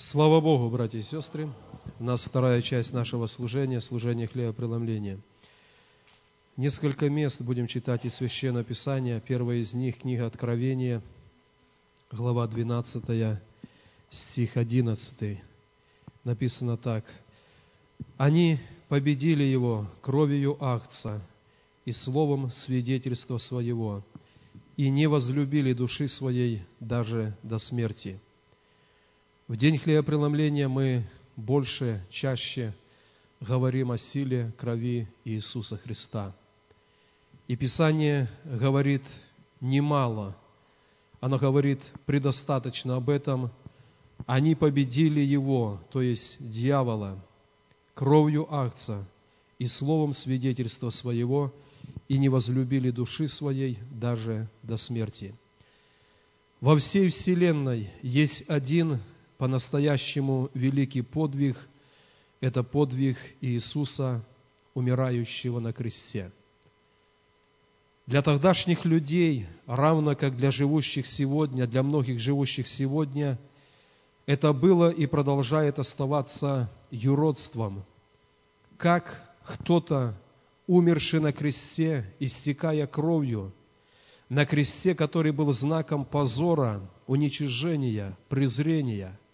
Слава Богу, братья и сестры! У нас вторая часть нашего служения, служение хлебопреломления. Несколько мест будем читать из Священного Писания. Первое из них – книга Откровения, глава 12, стих 11. Написано так. «Они победили его кровью акца и словом свидетельства своего, и не возлюбили души своей даже до смерти». В день хлебопреломления мы больше, чаще говорим о силе крови Иисуса Христа. И Писание говорит немало, оно говорит предостаточно об этом. Они победили его, то есть дьявола, кровью акца и словом свидетельства своего, и не возлюбили души своей даже до смерти. Во всей Вселенной есть один по-настоящему великий подвиг – это подвиг Иисуса, умирающего на кресте. Для тогдашних людей, равно как для живущих сегодня, для многих живущих сегодня, это было и продолжает оставаться юродством. Как кто-то, умерший на кресте, истекая кровью, на кресте, который был знаком позора, уничижения, презрения –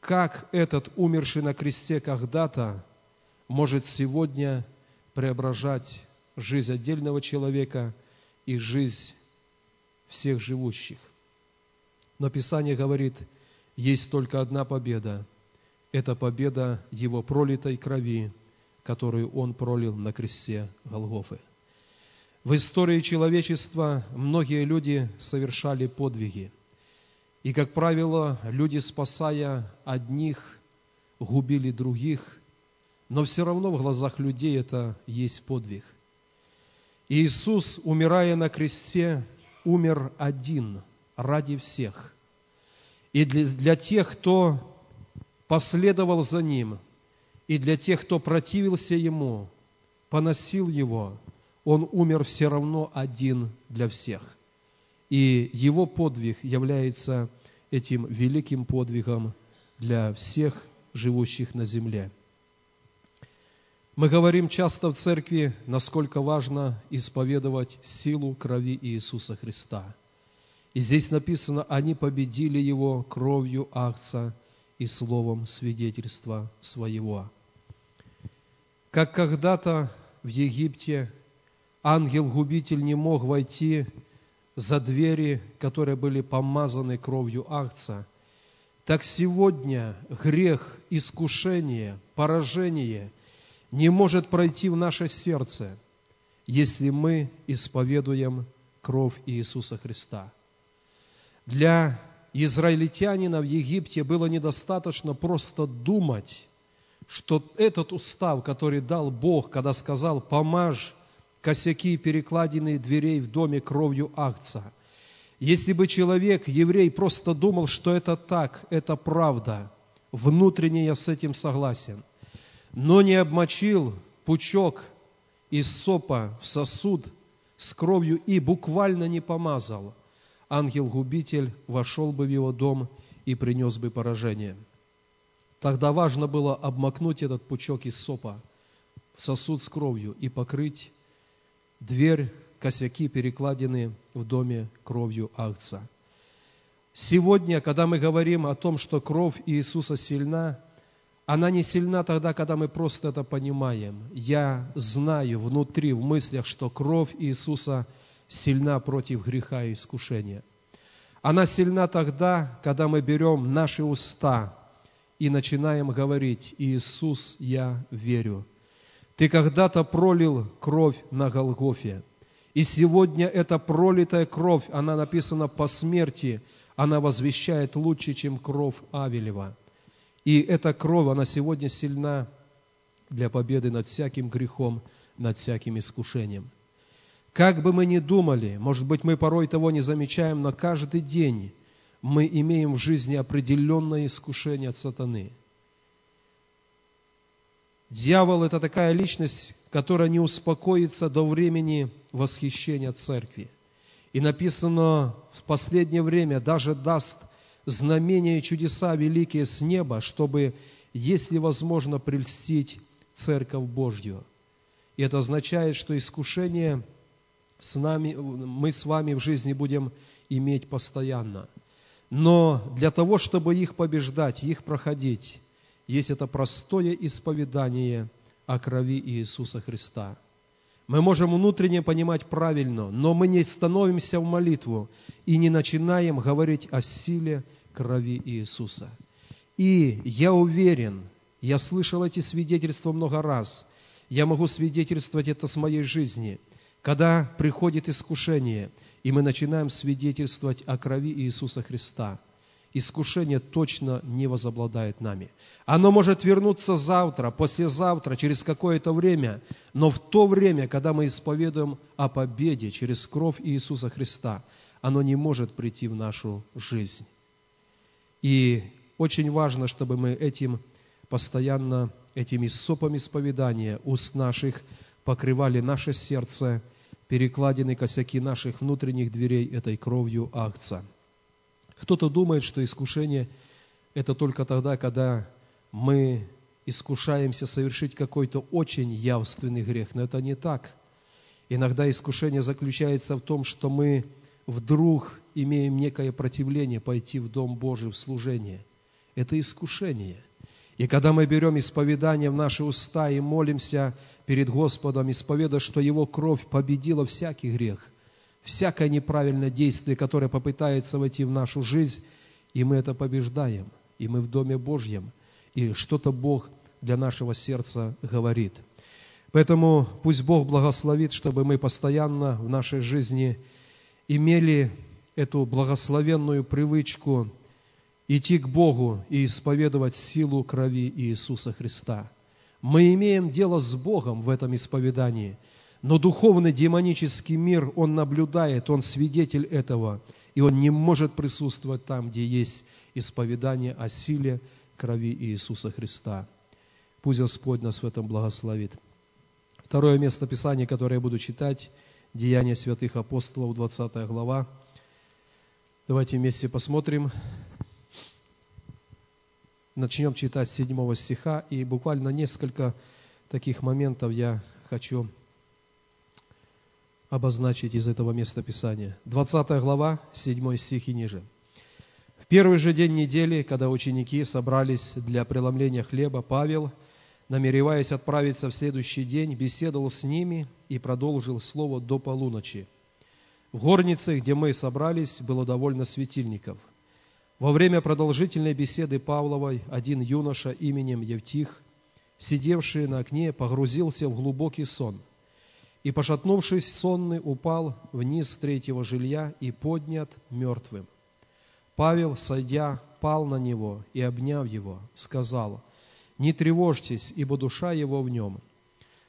как этот умерший на кресте когда-то может сегодня преображать жизнь отдельного человека и жизнь всех живущих. Но Писание говорит, есть только одна победа. Это победа Его пролитой крови, которую Он пролил на кресте Голгофы. В истории человечества многие люди совершали подвиги – и, как правило, люди, спасая одних, губили других, но все равно в глазах людей это есть подвиг. Иисус, умирая на кресте, умер один ради всех. И для, для тех, кто последовал за Ним, и для тех, кто противился Ему, поносил Его, Он умер все равно один для всех – и его подвиг является этим великим подвигом для всех живущих на земле. Мы говорим часто в церкви, насколько важно исповедовать силу крови Иисуса Христа. И здесь написано, они победили Его кровью акца и словом свидетельства своего. Как когда-то в Египте ангел-губитель не мог войти за двери, которые были помазаны кровью акца, так сегодня грех, искушение, поражение не может пройти в наше сердце, если мы исповедуем кровь Иисуса Христа. Для израильтянина в Египте было недостаточно просто думать, что этот устав, который дал Бог, когда сказал «помажь косяки перекладины дверей в доме кровью акца. Если бы человек, еврей, просто думал, что это так, это правда, внутренне я с этим согласен, но не обмочил пучок из сопа в сосуд с кровью и буквально не помазал, ангел-губитель вошел бы в его дом и принес бы поражение. Тогда важно было обмакнуть этот пучок из сопа в сосуд с кровью и покрыть дверь, косяки, перекладины в доме кровью Агца. Сегодня, когда мы говорим о том, что кровь Иисуса сильна, она не сильна тогда, когда мы просто это понимаем. Я знаю внутри, в мыслях, что кровь Иисуса сильна против греха и искушения. Она сильна тогда, когда мы берем наши уста и начинаем говорить, «Иисус, я верю». Ты когда-то пролил кровь на Голгофе. И сегодня эта пролитая кровь, она написана по смерти, она возвещает лучше, чем кровь Авелева. И эта кровь, она сегодня сильна для победы над всяким грехом, над всяким искушением. Как бы мы ни думали, может быть, мы порой того не замечаем, но каждый день мы имеем в жизни определенное искушение от сатаны – Дьявол – это такая личность, которая не успокоится до времени восхищения церкви. И написано в последнее время, даже даст знамения и чудеса великие с неба, чтобы, если возможно, прельстить Церковь Божью. И это означает, что искушение с нами, мы с вами в жизни будем иметь постоянно. Но для того, чтобы их побеждать, их проходить, есть это простое исповедание о крови Иисуса Христа. Мы можем внутренне понимать правильно, но мы не становимся в молитву и не начинаем говорить о силе крови Иисуса. И я уверен, я слышал эти свидетельства много раз, я могу свидетельствовать это с моей жизни, когда приходит искушение, и мы начинаем свидетельствовать о крови Иисуса Христа – искушение точно не возобладает нами. Оно может вернуться завтра, послезавтра, через какое-то время, но в то время, когда мы исповедуем о победе через кровь Иисуса Христа, оно не может прийти в нашу жизнь. И очень важно, чтобы мы этим постоянно, этими сопами исповедания уст наших покрывали наше сердце, перекладины косяки наших внутренних дверей этой кровью акца. Кто-то думает, что искушение – это только тогда, когда мы искушаемся совершить какой-то очень явственный грех. Но это не так. Иногда искушение заключается в том, что мы вдруг имеем некое противление пойти в Дом Божий в служение. Это искушение. И когда мы берем исповедание в наши уста и молимся перед Господом, исповедуя, что Его кровь победила всякий грех – всякое неправильное действие, которое попытается войти в нашу жизнь, и мы это побеждаем, и мы в Доме Божьем, и что-то Бог для нашего сердца говорит. Поэтому пусть Бог благословит, чтобы мы постоянно в нашей жизни имели эту благословенную привычку идти к Богу и исповедовать силу крови Иисуса Христа. Мы имеем дело с Богом в этом исповедании – но духовный демонический мир, он наблюдает, он свидетель этого, и он не может присутствовать там, где есть исповедание о силе крови Иисуса Христа. Пусть Господь нас в этом благословит. Второе место Писания, которое я буду читать, Деяния святых апостолов, 20 глава. Давайте вместе посмотрим. Начнем читать с 7 стиха, и буквально несколько таких моментов я хочу обозначить из этого места Писания. 20 глава, 7 стих и ниже. В первый же день недели, когда ученики собрались для преломления хлеба, Павел, намереваясь отправиться в следующий день, беседовал с ними и продолжил слово до полуночи. В горнице, где мы собрались, было довольно светильников. Во время продолжительной беседы Павловой один юноша именем Евтих, сидевший на окне, погрузился в глубокий сон – и, пошатнувшись, сонный упал вниз третьего жилья и поднят мертвым. Павел, сойдя, пал на него и, обняв его, сказал, «Не тревожьтесь, ибо душа его в нем».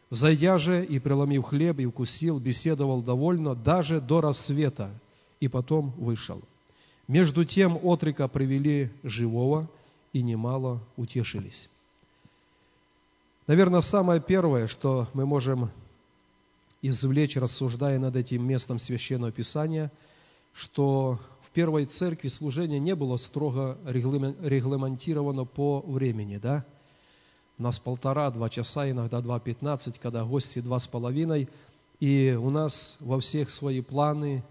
Зайдя же и, преломив хлеб и укусил, беседовал довольно даже до рассвета, и потом вышел. Между тем отрика привели живого, и немало утешились. Наверное, самое первое, что мы можем извлечь, рассуждая над этим местом Священного Писания, что в первой церкви служение не было строго регламентировано по времени, да? У нас полтора-два часа, иногда два пятнадцать, когда гости два с половиной, и у нас во всех свои планы,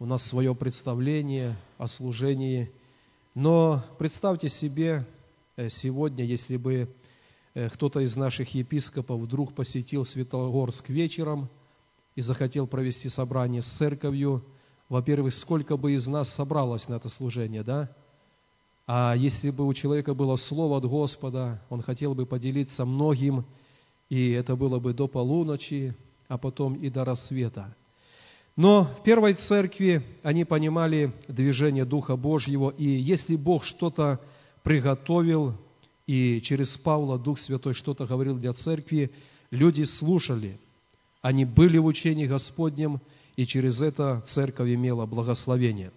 у нас свое представление о служении. Но представьте себе э, сегодня, если бы кто-то из наших епископов вдруг посетил Светогорск вечером и захотел провести собрание с церковью, во-первых, сколько бы из нас собралось на это служение, да? А если бы у человека было слово от Господа, он хотел бы поделиться многим, и это было бы до полуночи, а потом и до рассвета. Но в первой церкви они понимали движение Духа Божьего, и если Бог что-то приготовил, и через Павла Дух Святой что-то говорил для церкви, люди слушали, они были в учении Господнем, и через это церковь имела благословение.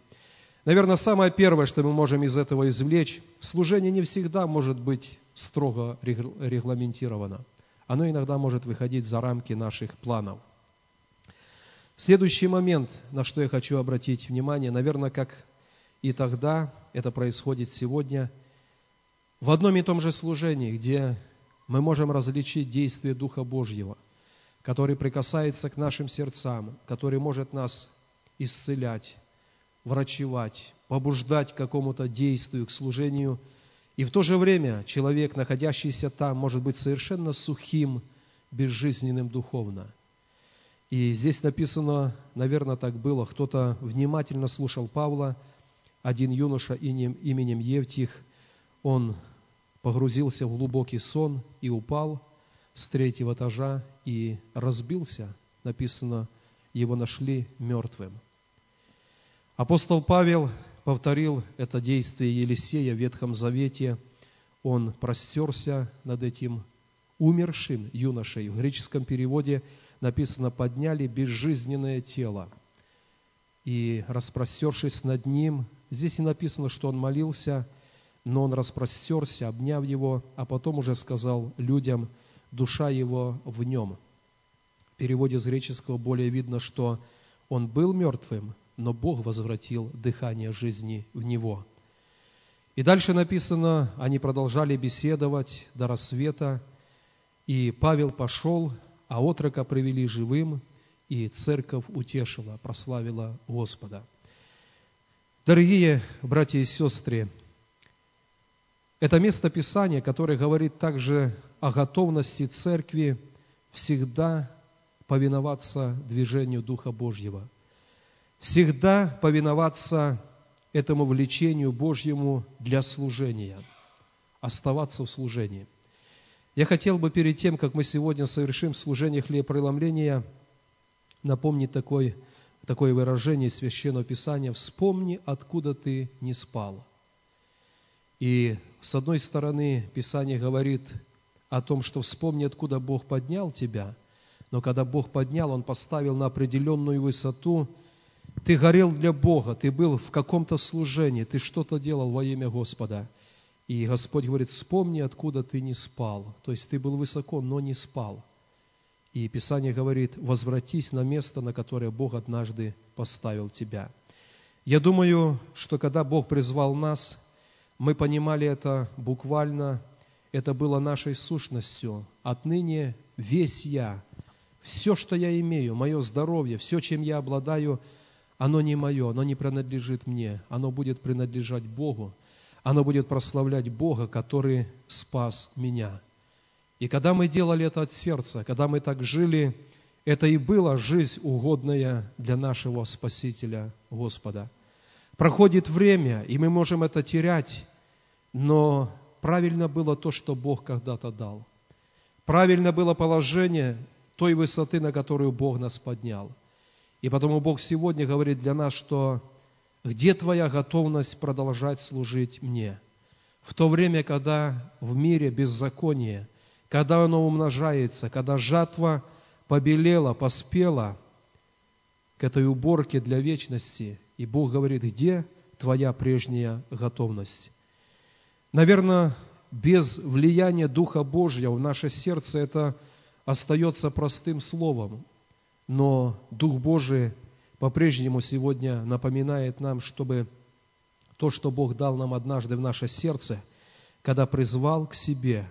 Наверное, самое первое, что мы можем из этого извлечь, служение не всегда может быть строго регламентировано. Оно иногда может выходить за рамки наших планов. Следующий момент, на что я хочу обратить внимание, наверное, как И тогда это происходит сегодня в одном и том же служении, где мы можем различить действие Духа Божьего, который прикасается к нашим сердцам, который может нас исцелять, врачевать, побуждать к какому-то действию, к служению. И в то же время человек, находящийся там, может быть совершенно сухим, безжизненным духовно. И здесь написано, наверное, так было, кто-то внимательно слушал Павла, один юноша именем Евтих, он погрузился в глубокий сон и упал с третьего этажа и разбился. Написано, его нашли мертвым. Апостол Павел повторил это действие Елисея в Ветхом Завете. Он простерся над этим умершим юношей. В греческом переводе написано «подняли безжизненное тело». И распростершись над ним, здесь и написано, что он молился, но он распростерся, обняв его, а потом уже сказал людям, душа его в нем. В переводе с греческого более видно, что он был мертвым, но Бог возвратил дыхание жизни в него. И дальше написано, они продолжали беседовать до рассвета, и Павел пошел, а отрока привели живым, и церковь утешила, прославила Господа. Дорогие братья и сестры, это место Писания, которое говорит также о готовности церкви всегда повиноваться движению Духа Божьего, всегда повиноваться этому влечению Божьему для служения, оставаться в служении – я хотел бы перед тем, как мы сегодня совершим служение хлебопреломления, напомнить такой, такое выражение Священного Писания. «Вспомни, откуда ты не спал». И с одной стороны, Писание говорит о том, что вспомни, откуда Бог поднял тебя, но когда Бог поднял, Он поставил на определенную высоту, ты горел для Бога, ты был в каком-то служении, ты что-то делал во имя Господа – и Господь говорит, вспомни, откуда ты не спал. То есть ты был высоко, но не спал. И Писание говорит, возвратись на место, на которое Бог однажды поставил тебя. Я думаю, что когда Бог призвал нас, мы понимали это буквально, это было нашей сущностью. Отныне весь я, все, что я имею, мое здоровье, все, чем я обладаю, оно не мое, оно не принадлежит мне, оно будет принадлежать Богу оно будет прославлять Бога, который спас меня. И когда мы делали это от сердца, когда мы так жили, это и была жизнь угодная для нашего Спасителя Господа. Проходит время, и мы можем это терять, но правильно было то, что Бог когда-то дал. Правильно было положение той высоты, на которую Бог нас поднял. И потому Бог сегодня говорит для нас, что где твоя готовность продолжать служить мне? В то время, когда в мире беззаконие, когда оно умножается, когда жатва побелела, поспела к этой уборке для вечности, и Бог говорит, где твоя прежняя готовность? Наверное, без влияния Духа Божьего в наше сердце это остается простым словом, но Дух Божий по-прежнему сегодня напоминает нам, чтобы то, что Бог дал нам однажды в наше сердце, когда призвал к себе,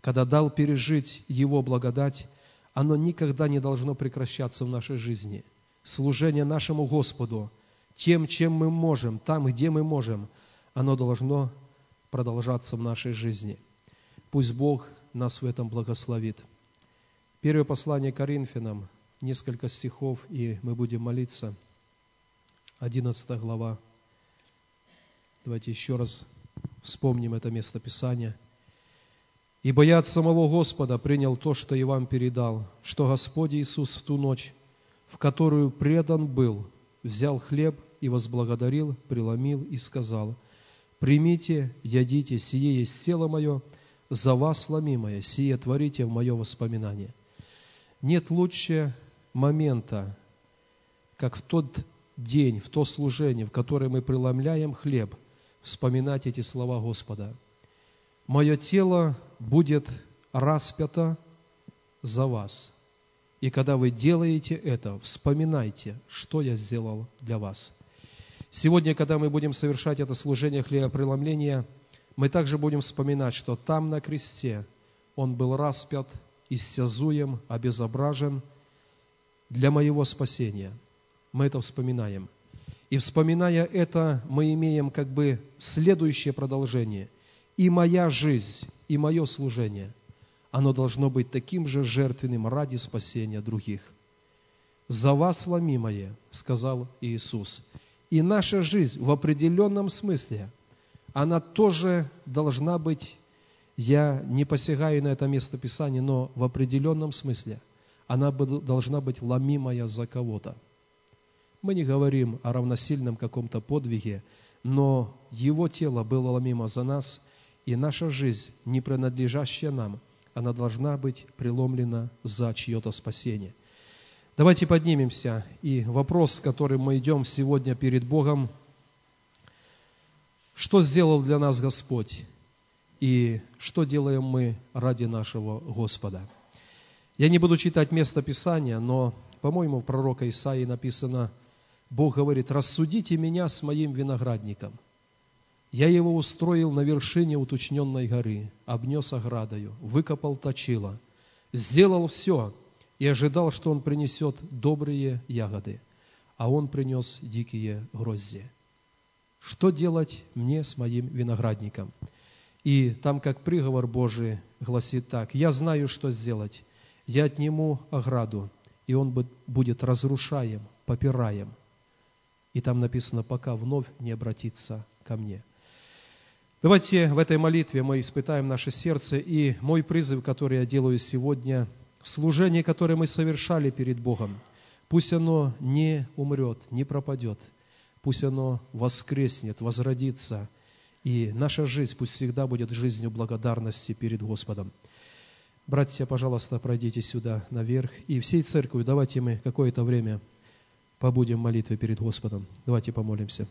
когда дал пережить Его благодать, оно никогда не должно прекращаться в нашей жизни. Служение нашему Господу, тем, чем мы можем, там, где мы можем, оно должно продолжаться в нашей жизни. Пусть Бог нас в этом благословит. Первое послание Коринфянам, несколько стихов, и мы будем молиться. 11 глава. Давайте еще раз вспомним это место Писания. «Ибо я от самого Господа принял то, что и вам передал, что Господь Иисус в ту ночь, в которую предан был, взял хлеб и возблагодарил, преломил и сказал, «Примите, ядите, сие есть тело мое, за вас сломимое, сие творите в мое воспоминание». Нет лучше момента, как в тот день, в то служение, в которое мы преломляем хлеб, вспоминать эти слова Господа. «Мое тело будет распято за вас». И когда вы делаете это, вспоминайте, что я сделал для вас. Сегодня, когда мы будем совершать это служение хлебопреломления, мы также будем вспоминать, что там на кресте Он был распят, иссязуем, обезображен для моего спасения. Мы это вспоминаем. И вспоминая это, мы имеем как бы следующее продолжение. И моя жизнь, и мое служение, оно должно быть таким же жертвенным ради спасения других. «За вас ломимое», — сказал Иисус, и наша жизнь в определенном смысле, она тоже должна быть, я не посягаю на это место Писания, но в определенном смысле она должна быть ломимая за кого-то. Мы не говорим о равносильном каком-то подвиге, но Его тело было ломимо за нас, и наша жизнь, не принадлежащая нам, она должна быть преломлена за чье-то спасение. Давайте поднимемся. И вопрос, с которым мы идем сегодня перед Богом, что сделал для нас Господь и что делаем мы ради нашего Господа. Я не буду читать место Писания, но, по-моему, в пророка Исаии написано, Бог говорит, «Рассудите меня с моим виноградником. Я его устроил на вершине уточненной горы, обнес оградою, выкопал точило, сделал все, и ожидал, что он принесет добрые ягоды, а он принес дикие грозди. Что делать мне с моим виноградником? И там, как приговор Божий, гласит так, «Я знаю, что сделать. Я отниму ограду, и он будет разрушаем, попираем». И там написано, пока вновь не обратится ко мне. Давайте в этой молитве мы испытаем наше сердце, и мой призыв, который я делаю сегодня – служение, которое мы совершали перед Богом, пусть оно не умрет, не пропадет, пусть оно воскреснет, возродится, и наша жизнь пусть всегда будет жизнью благодарности перед Господом. Братья, пожалуйста, пройдите сюда наверх, и всей церковью давайте мы какое-то время побудем в молитве перед Господом. Давайте помолимся.